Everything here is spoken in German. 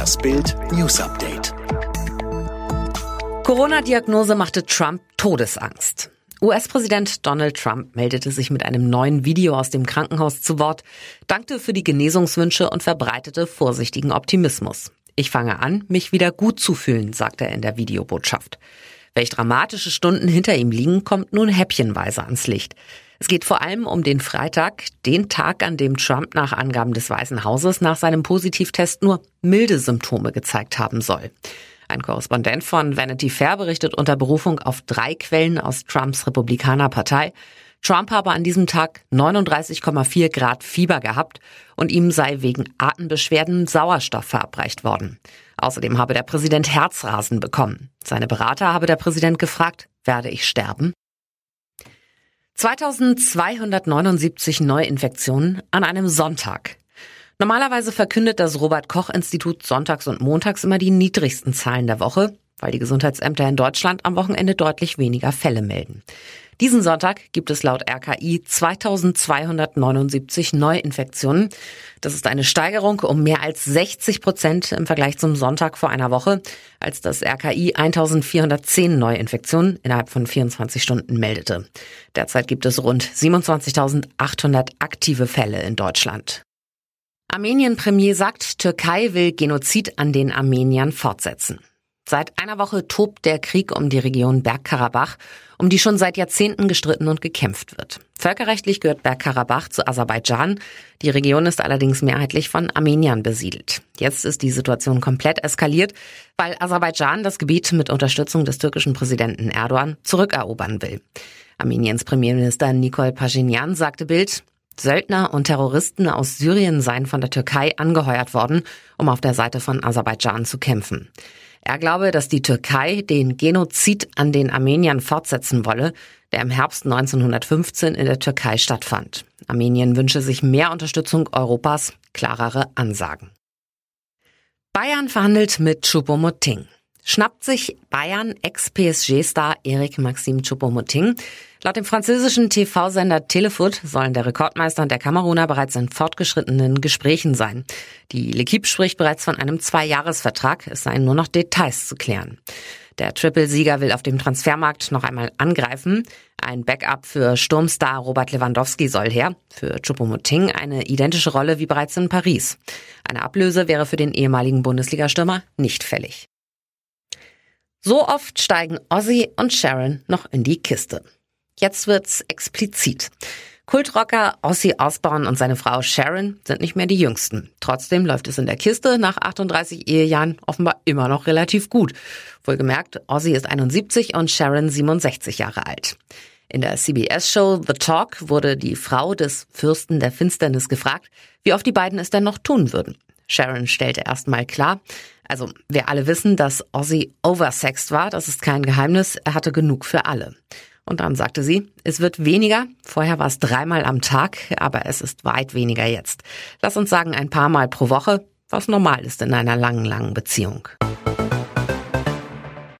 Das Bild News Update. Corona-Diagnose machte Trump Todesangst. US-Präsident Donald Trump meldete sich mit einem neuen Video aus dem Krankenhaus zu Wort, dankte für die Genesungswünsche und verbreitete vorsichtigen Optimismus. Ich fange an, mich wieder gut zu fühlen, sagte er in der Videobotschaft. Welch dramatische Stunden hinter ihm liegen, kommt nun häppchenweise ans Licht. Es geht vor allem um den Freitag, den Tag, an dem Trump nach Angaben des Weißen Hauses nach seinem Positivtest nur milde Symptome gezeigt haben soll. Ein Korrespondent von Vanity Fair berichtet unter Berufung auf drei Quellen aus Trumps Republikanerpartei, Trump habe an diesem Tag 39,4 Grad Fieber gehabt und ihm sei wegen Atembeschwerden Sauerstoff verabreicht worden. Außerdem habe der Präsident Herzrasen bekommen. Seine Berater habe der Präsident gefragt, werde ich sterben? 2279 Neuinfektionen an einem Sonntag. Normalerweise verkündet das Robert Koch Institut sonntags und montags immer die niedrigsten Zahlen der Woche, weil die Gesundheitsämter in Deutschland am Wochenende deutlich weniger Fälle melden. Diesen Sonntag gibt es laut RKI 2279 Neuinfektionen. Das ist eine Steigerung um mehr als 60 Prozent im Vergleich zum Sonntag vor einer Woche, als das RKI 1410 Neuinfektionen innerhalb von 24 Stunden meldete. Derzeit gibt es rund 27.800 aktive Fälle in Deutschland. Armenien-Premier sagt, Türkei will Genozid an den Armeniern fortsetzen. Seit einer Woche tobt der Krieg um die Region Bergkarabach, um die schon seit Jahrzehnten gestritten und gekämpft wird. Völkerrechtlich gehört Bergkarabach zu Aserbaidschan. Die Region ist allerdings mehrheitlich von Armeniern besiedelt. Jetzt ist die Situation komplett eskaliert, weil Aserbaidschan das Gebiet mit Unterstützung des türkischen Präsidenten Erdogan zurückerobern will. Armeniens Premierminister Nikol Pashinyan sagte Bild, Söldner und Terroristen aus Syrien seien von der Türkei angeheuert worden, um auf der Seite von Aserbaidschan zu kämpfen. Er glaube, dass die Türkei den Genozid an den Armeniern fortsetzen wolle, der im Herbst 1915 in der Türkei stattfand. Armenien wünsche sich mehr Unterstützung Europas, klarere Ansagen. Bayern verhandelt mit Choupo-Moting. Schnappt sich Bayern Ex-PSG-Star Erik Maxim Choupo-Moting. Laut dem französischen TV-Sender Telefoot sollen der Rekordmeister und der Kameruner bereits in fortgeschrittenen Gesprächen sein. Die L'Equipe spricht bereits von einem Zwei-Jahres-Vertrag. Es seien nur noch Details zu klären. Der Triple-Sieger will auf dem Transfermarkt noch einmal angreifen. Ein Backup für Sturmstar Robert Lewandowski soll her. Für Choupo-Moting eine identische Rolle wie bereits in Paris. Eine Ablöse wäre für den ehemaligen Bundesligastürmer nicht fällig. So oft steigen Ozzy und Sharon noch in die Kiste. Jetzt wird's explizit. Kultrocker Ozzy Osbourne und seine Frau Sharon sind nicht mehr die jüngsten. Trotzdem läuft es in der Kiste nach 38 Ehejahren offenbar immer noch relativ gut. Wohlgemerkt, Ozzy ist 71 und Sharon 67 Jahre alt. In der CBS-Show The Talk wurde die Frau des Fürsten der Finsternis gefragt, wie oft die beiden es denn noch tun würden. Sharon stellte erstmal klar, also wir alle wissen, dass Ozzy oversexed war, das ist kein Geheimnis, er hatte genug für alle. Und dann sagte sie, es wird weniger, vorher war es dreimal am Tag, aber es ist weit weniger jetzt. Lass uns sagen ein paar Mal pro Woche, was normal ist in einer langen, langen Beziehung.